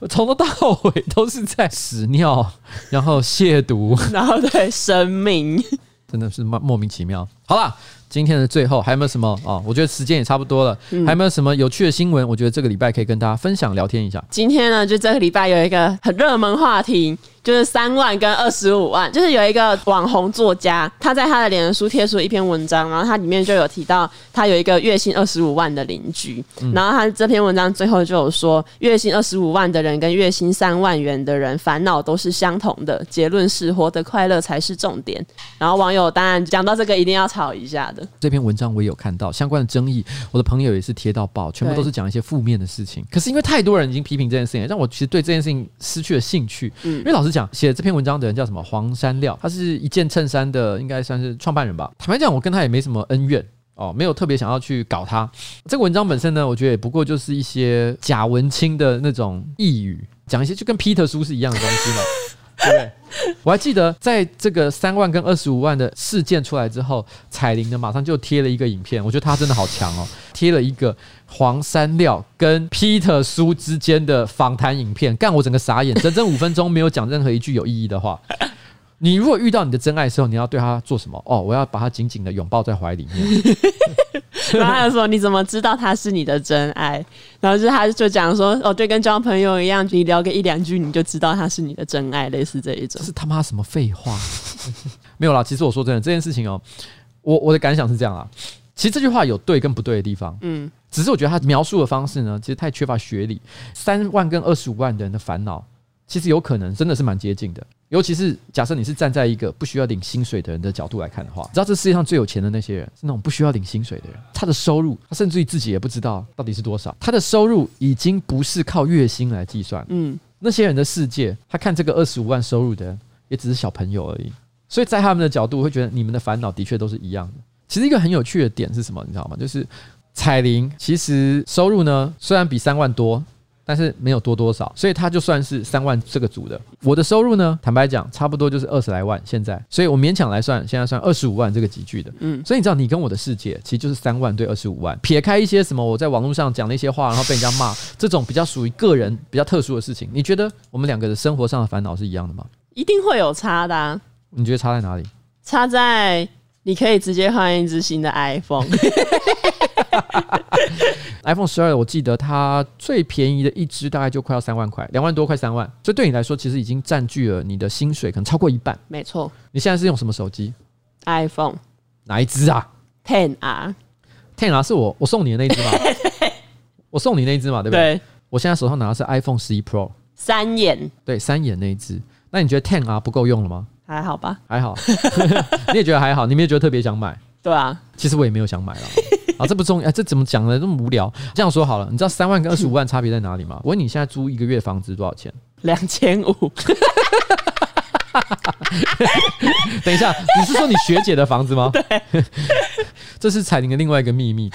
从头到尾都是在屎尿，然后亵渎，然后对生命，真的是莫莫名其妙。好了。今天的最后还有没有什么啊？我觉得时间也差不多了，嗯、还有没有什么有趣的新闻？我觉得这个礼拜可以跟大家分享聊天一下。今天呢，就这个礼拜有一个很热门话题。就是三万跟二十五万，就是有一个网红作家，他在他的脸书贴出一篇文章，然后他里面就有提到他有一个月薪二十五万的邻居，嗯、然后他这篇文章最后就有说，月薪二十五万的人跟月薪三万元的人烦恼都是相同的，结论是活得快乐才是重点。然后网友当然讲到这个一定要吵一下的。这篇文章我也有看到相关的争议，我的朋友也是贴到爆，全部都是讲一些负面的事情。可是因为太多人已经批评这件事情，让我其实对这件事情失去了兴趣。嗯，因为老实讲，写这篇文章的人叫什么黄山料，他是一件衬衫的，应该算是创办人吧。坦白讲，我跟他也没什么恩怨哦，没有特别想要去搞他。这个文章本身呢，我觉得也不过就是一些假文青的那种呓语，讲一些就跟 Peter 书是一样的东西嘛。对？我还记得在这个三万跟二十五万的事件出来之后，彩铃呢马上就贴了一个影片，我觉得他真的好强哦，贴了一个黄山料跟 Peter 苏之间的访谈影片，干我整个傻眼，整整五分钟没有讲任何一句有意义的话。你如果遇到你的真爱的时候，你要对他做什么？哦，我要把他紧紧的拥抱在怀里面。然后他就说：“你怎么知道他是你的真爱？”然后就他就讲说：“哦，对，跟交朋友一样，你聊个一两句，你就知道他是你的真爱，类似这一种。”这是他妈什么废话？没有啦。其实我说真的，这件事情哦，我我的感想是这样啊。其实这句话有对跟不对的地方，嗯，只是我觉得他描述的方式呢，其实太缺乏学理。三万跟二十五万的人的烦恼，其实有可能真的是蛮接近的。尤其是假设你是站在一个不需要领薪水的人的角度来看的话，你知道这世界上最有钱的那些人是那种不需要领薪水的人，他的收入他甚至于自己也不知道到底是多少，他的收入已经不是靠月薪来计算。嗯，那些人的世界，他看这个二十五万收入的人也只是小朋友而已，所以在他们的角度会觉得你们的烦恼的确都是一样的。其实一个很有趣的点是什么，你知道吗？就是彩铃其实收入呢虽然比三万多。但是没有多多少，所以他就算是三万这个组的。我的收入呢，坦白讲，差不多就是二十来万。现在，所以我勉强来算，现在算二十五万这个集聚的。嗯，所以你知道，你跟我的世界其实就是三万对二十五万。撇开一些什么，我在网络上讲那些话，然后被人家骂，这种比较属于个人比较特殊的事情，你觉得我们两个的生活上的烦恼是一样的吗？一定会有差的啊。你觉得差在哪里？差在。你可以直接换一支新的 iPhone。iPhone 十二，我记得它最便宜的一支大概就快要三万块，两万多快三万，所以对你来说，其实已经占据了你的薪水，可能超过一半。没错。你现在是用什么手机？iPhone。哪一支啊？Ten R。Ten R 是我我送你的那一支嘛？我送你那一支嘛？对不对？对。我现在手上拿的是 iPhone 十一 Pro，三眼。对，三眼那一只。那你觉得 Ten R 不够用了吗？还好吧，还好，你也觉得还好，你没有觉得特别想买？对啊，其实我也没有想买了。啊，这不重要，哎，这怎么讲呢？这么无聊。这样说好了，你知道三万跟二十五万差别在哪里吗？我问你现在租一个月房子多少钱？两千五。等一下，你是说你学姐的房子吗？对，这是彩玲的另外一个秘密。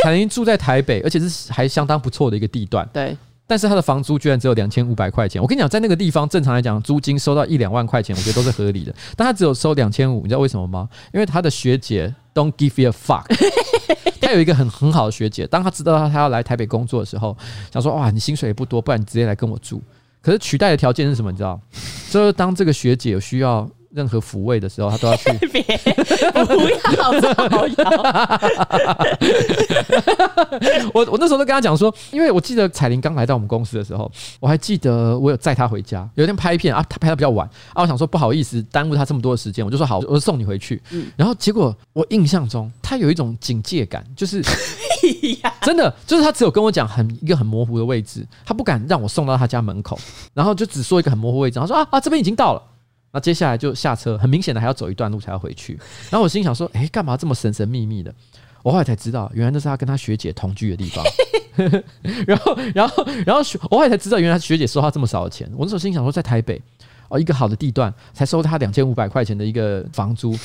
彩玲住在台北，而且是还相当不错的一个地段。对。但是他的房租居然只有两千五百块钱。我跟你讲，在那个地方正常来讲，租金收到一两万块钱，我觉得都是 合理的。但他只有收两千五，你知道为什么吗？因为他的学姐 don't give you a fuck。他有一个很很好的学姐，当他知道他他要来台北工作的时候，想说哇，你薪水也不多，不然你直接来跟我住。可是取代的条件是什么？你知道？就是当这个学姐有需要。任何抚慰的时候，他都要去。别不要造谣。我我那时候都跟他讲说，因为我记得彩玲刚来到我们公司的时候，我还记得我有载她回家。有一天拍片啊，她拍的比较晚啊，我想说不好意思耽误她这么多的时间，我就说好，我就送你回去。然后结果我印象中他有一种警戒感，就是 真的，就是他只有跟我讲很一个很模糊的位置，他不敢让我送到他家门口，然后就只说一个很模糊位置，他说啊啊这边已经到了。那接下来就下车，很明显的还要走一段路才要回去。然后我心想说，哎，干嘛这么神神秘秘的？我后来才知道，原来那是他跟他学姐同居的地方。然后，然后，然后，我后来才知道，原来学姐收他这么少的钱。我那时候心想说，在台北哦，一个好的地段才收他两千五百块钱的一个房租。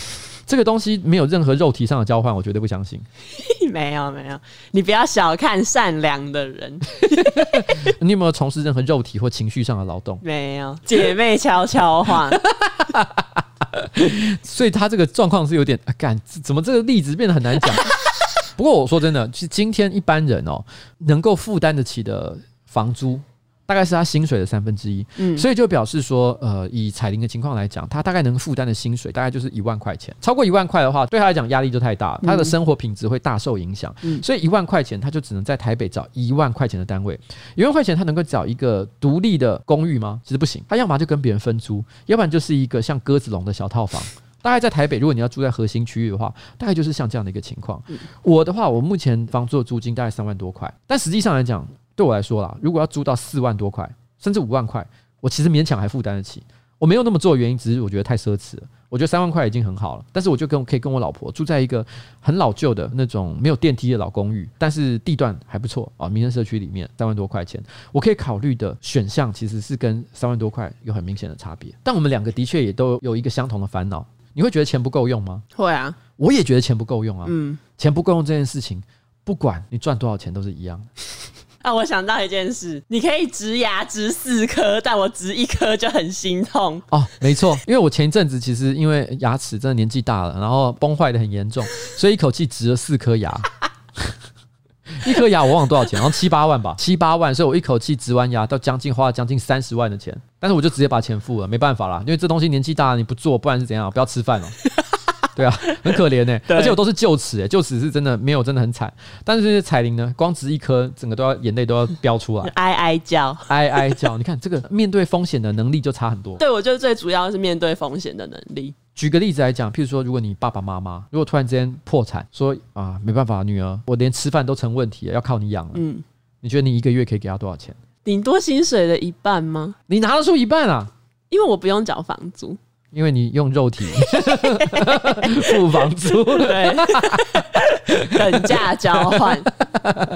这个东西没有任何肉体上的交换，我绝对不相信。没有没有，你不要小看善良的人。你有没有从事任何肉体或情绪上的劳动？没有，姐妹悄悄话。所以他这个状况是有点啊，干怎么这个例子变得很难讲？不过我说真的，其实今天一般人哦，能够负担得起的房租。大概是他薪水的三分之一，嗯，所以就表示说，呃，以彩铃的情况来讲，他大概能负担的薪水大概就是一万块钱。超过一万块的话，对他来讲压力就太大了，他的生活品质会大受影响。嗯，所以一万块钱他就只能在台北找一万块钱的单位。一万块钱他能够找一个独立的公寓吗？其实不行，他要么就跟别人分租，要不然就是一个像鸽子笼的小套房。大概在台北，如果你要住在核心区域的话，大概就是像这样的一个情况。我的话，我目前房租的租金大概三万多块，但实际上来讲，对我来说啦，如果要租到四万多块。甚至五万块，我其实勉强还负担得起。我没有那么做的原因，只是我觉得太奢侈了。我觉得三万块已经很好了，但是我就跟可以跟我老婆住在一个很老旧的那种没有电梯的老公寓，但是地段还不错啊，民生社区里面三万多块钱，我可以考虑的选项其实是跟三万多块有很明显的差别。但我们两个的确也都有一个相同的烦恼。你会觉得钱不够用吗？会啊，我也觉得钱不够用啊。嗯，钱不够用这件事情，不管你赚多少钱都是一样的。啊，我想到一件事，你可以植牙植四颗，但我植一颗就很心痛。哦，没错，因为我前一阵子其实因为牙齿真的年纪大了，然后崩坏的很严重，所以一口气植了四颗牙。一颗牙我忘了多少钱，然后七八万吧，七八万，所以我一口气植完牙，到将近花了将近三十万的钱，但是我就直接把钱付了，没办法啦，因为这东西年纪大了你不做，不然是怎样？不要吃饭了。对啊，很可怜呢、欸，而且我都是臼齿哎，臼齿是真的没有，真的很惨。但是彩铃呢，光植一颗，整个都要眼泪都要飙出来，哀哀叫，哀哀叫。你看这个面对风险的能力就差很多。对，我觉得最主要是面对风险的能力。举个例子来讲，譬如说，如果你爸爸妈妈如果突然之间破产，说啊没办法，女儿，我连吃饭都成问题了，要靠你养了。嗯，你觉得你一个月可以给他多少钱？顶多薪水的一半吗？你拿得出一半啊？因为我不用缴房租。因为你用肉体 付房租，对，等价交换。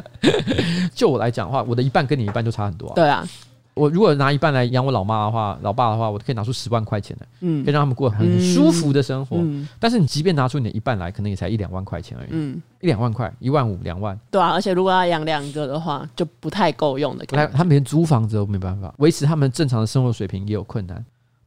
就我来讲的话，我的一半跟你一半就差很多啊。对啊，我如果拿一半来养我老妈的话，老爸的话，我可以拿出十万块钱来，嗯，可以让他们过很舒服的生活。嗯，但是你即便拿出你的一半来，可能也才一两万块钱而已。嗯，一两万块，一万五，两万。对啊，而且如果要养两个的话，就不太够用的。来，他们连租房子都没办法维持他们正常的生活水平，也有困难。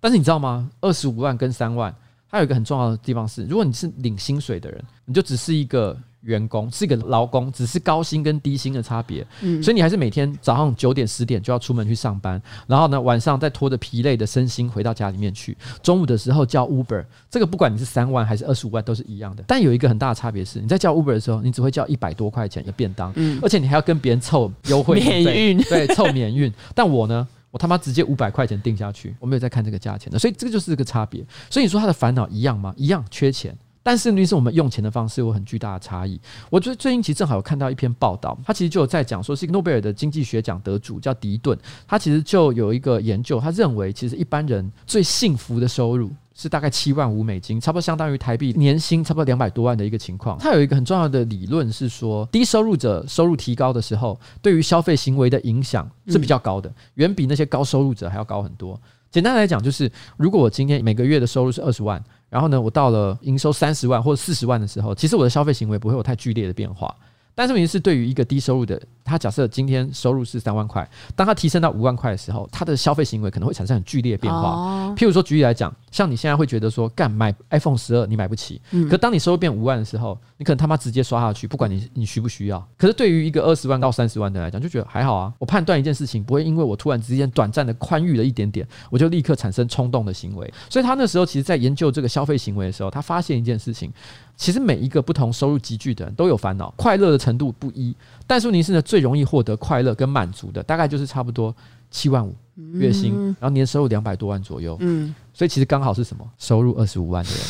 但是你知道吗？二十五万跟三万，它有一个很重要的地方是，如果你是领薪水的人，你就只是一个员工，是一个劳工，只是高薪跟低薪的差别。嗯，所以你还是每天早上九点十点就要出门去上班，然后呢，晚上再拖着疲累的身心回到家里面去。中午的时候叫 Uber，这个不管你是三万还是二十五万都是一样的。但有一个很大的差别是，你在叫 Uber 的时候，你只会叫一百多块钱一个便当，嗯，而且你还要跟别人凑优惠免运，对，凑免运。但我呢？我他妈直接五百块钱定下去，我没有再看这个价钱的，所以这个就是这个差别。所以你说他的烦恼一样吗？一样，缺钱。但是那是，我们用钱的方式有很巨大的差异。我觉得最近其实正好有看到一篇报道，他其实就有在讲说，是一个诺贝尔的经济学奖得主叫迪顿，他其实就有一个研究，他认为其实一般人最幸福的收入。是大概七万五美金，差不多相当于台币年薪差不多两百多万的一个情况。它有一个很重要的理论是说，低收入者收入提高的时候，对于消费行为的影响是比较高的，远比那些高收入者还要高很多。简单来讲，就是如果我今天每个月的收入是二十万，然后呢，我到了营收三十万或者四十万的时候，其实我的消费行为不会有太剧烈的变化。但是问题是，对于一个低收入的，他假设今天收入是三万块，当他提升到五万块的时候，他的消费行为可能会产生很剧烈的变化。譬如说，举例来讲，像你现在会觉得说，干买 iPhone 十二你买不起，可当你收入变五万的时候，你可能他妈直接刷下去，不管你你需不需要。可是对于一个二十万到三十万的来讲，就觉得还好啊。我判断一件事情不会因为我突然之间短暂的宽裕了一点点，我就立刻产生冲动的行为。所以他那时候其实在研究这个消费行为的时候，他发现一件事情。其实每一个不同收入集聚的人都有烦恼，快乐的程度不一。但是问题是呢，最容易获得快乐跟满足的，大概就是差不多七万五月薪，然后年收入两百多万左右。嗯，所以其实刚好是什么？收入二十五万的人。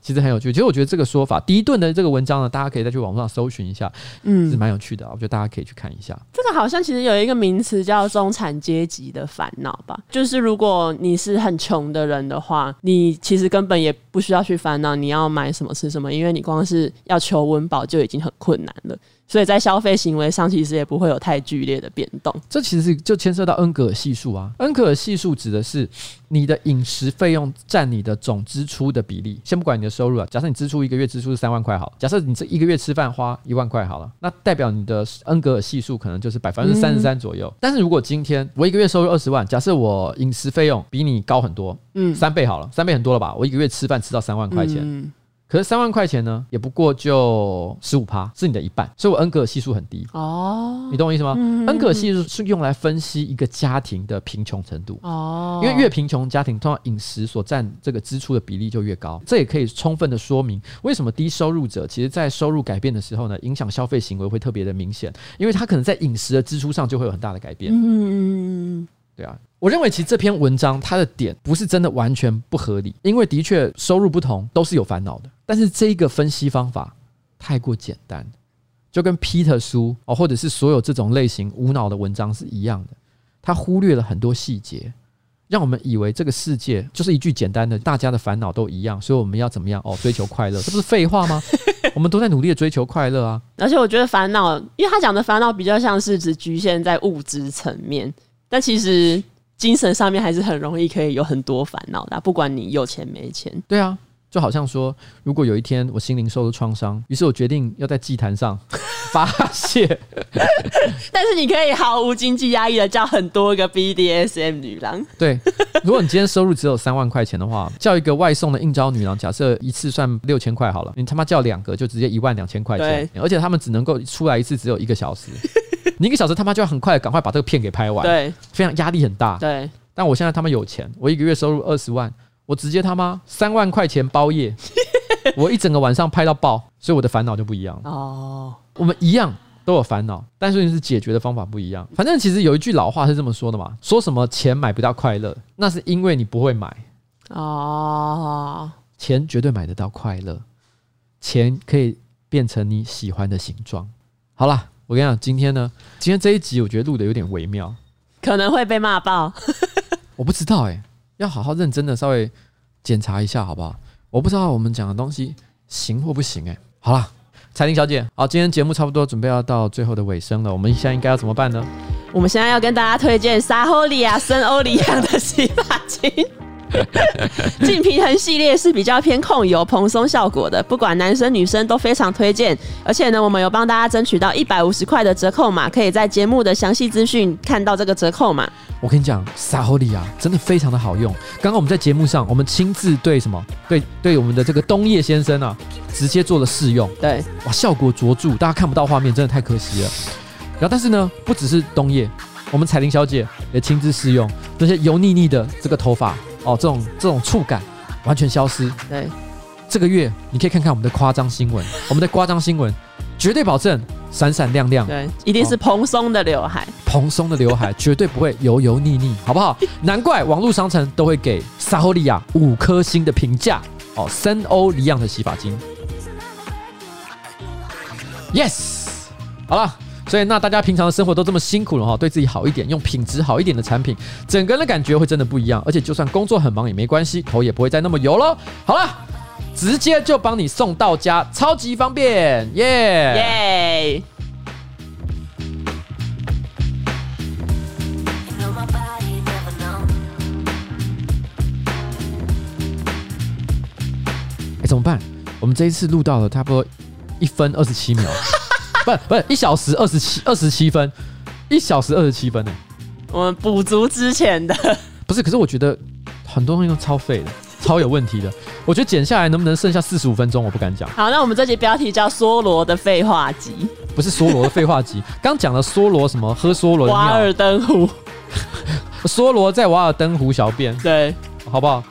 其实很有趣。其实我觉得这个说法，第一顿的这个文章呢，大家可以再去网上搜寻一下，嗯，是蛮有趣的。我觉得大家可以去看一下。这个好像其实有一个名词叫中产阶级的烦恼吧，就是如果你是很穷的人的话，你其实根本也不需要去烦恼你要买什么吃什么，因为你光是要求温饱就已经很困难了。所以在消费行为上，其实也不会有太剧烈的变动。这其实就牵涉到恩格尔系数啊。恩格尔系数指的是你的饮食费用占你的总支出的比例。先不管你的收入啊，假设你支出一个月支出是三万块好了，假设你这一个月吃饭花一万块好了，那代表你的恩格尔系数可能就是百分之三十三左右。嗯。但是如果今天我一个月收入二十万，假设我饮食费用比你高很多，嗯，三倍好了，三倍很多了吧？我一个月吃饭吃到三万块钱。嗯可是三万块钱呢，也不过就十五趴，是你的一半，所以我恩格尔系数很低哦。你懂我意思吗？嗯、恩格尔系数是用来分析一个家庭的贫穷程度哦。因为越贫穷家庭，通常饮食所占这个支出的比例就越高。这也可以充分的说明为什么低收入者，其实在收入改变的时候呢，影响消费行为会特别的明显，因为他可能在饮食的支出上就会有很大的改变。嗯。对啊，我认为其实这篇文章它的点不是真的完全不合理，因为的确收入不同都是有烦恼的。但是这一个分析方法太过简单，就跟 Peter 书哦，或者是所有这种类型无脑的文章是一样的，他忽略了很多细节，让我们以为这个世界就是一句简单的，大家的烦恼都一样，所以我们要怎么样哦？追求快乐，这不是废话吗？我们都在努力的追求快乐啊！而且我觉得烦恼，因为他讲的烦恼比较像是只局限在物质层面。但其实精神上面还是很容易可以有很多烦恼的，不管你有钱没钱。对啊，就好像说，如果有一天我心灵受了创伤，于是我决定要在祭坛上 发泄。但是你可以毫无经济压力的叫很多个 BDSM 女郎。对，如果你今天收入只有三万块钱的话，叫一个外送的应召女郎，假设一次算六千块好了，你他妈叫两个就直接一万两千块钱，而且他们只能够出来一次只有一个小时。你一个小时他妈就要很快赶快把这个片给拍完，对，非常压力很大。对，但我现在他妈有钱，我一个月收入二十万，我直接他妈三万块钱包夜，我一整个晚上拍到爆，所以我的烦恼就不一样哦。我们一样都有烦恼，但是是解决的方法不一样。反正其实有一句老话是这么说的嘛，说什么钱买不到快乐，那是因为你不会买哦。钱绝对买得到快乐，钱可以变成你喜欢的形状。好啦。我跟你讲，今天呢，今天这一集我觉得录的有点微妙，可能会被骂爆。我不知道哎、欸，要好好认真的稍微检查一下好不好？我不知道我们讲的东西行或不行哎、欸。好啦，彩玲小姐，好，今天节目差不多准备要到最后的尾声了，我们现在应该要怎么办呢？我们现在要跟大家推荐沙欧里亚森欧里亚的洗发精。净平衡系列是比较偏控油蓬松效果的，不管男生女生都非常推荐。而且呢，我们有帮大家争取到一百五十块的折扣码，可以在节目的详细资讯看到这个折扣码。我跟你讲，沙欧里亚真的非常的好用。刚刚我们在节目上，我们亲自对什么？对对，我们的这个冬叶先生啊，直接做了试用。对，哇，效果卓著，大家看不到画面，真的太可惜了。然后，但是呢，不只是冬叶，我们彩玲小姐也亲自试用，那些油腻腻的这个头发。哦，这种这种触感完全消失。对，这个月你可以看看我们的夸张新闻，我们的夸张新闻绝对保证闪闪亮亮。对，一定是蓬松的刘海，蓬松的刘海 绝对不会油油腻腻，好不好？难怪网络商城都会给沙欧利亚五颗星的评价。哦，森欧里亚的洗发精，yes，好了。所以，那大家平常的生活都这么辛苦了哈，对自己好一点，用品质好一点的产品，整个人的感觉会真的不一样。而且，就算工作很忙也没关系，头也不会再那么油喽。好了，直接就帮你送到家，超级方便，耶耶！哎，怎么办？我们这一次录到了差不多一分二十七秒。不不是一小时二十七二十七分，一小时二十七分呢？我们补足之前的 不是，可是我觉得很多东西都超废的，超有问题的。我觉得剪下来能不能剩下四十五分钟，我不敢讲。好，那我们这集标题叫“梭罗的废话集”，不是梭罗的废话集。刚讲了梭罗什么？喝梭罗的瓦尔登湖，梭罗在瓦尔登湖小便，对，好不好？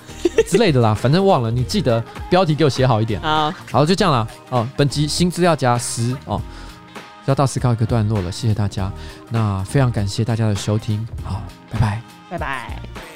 之类的啦，反正忘了，你记得标题给我写好一点。好，好，就这样啦。哦，本集新资料夹十哦。要到思考一个段落了谢谢大家。那非常感谢大家的收听好拜拜。拜拜。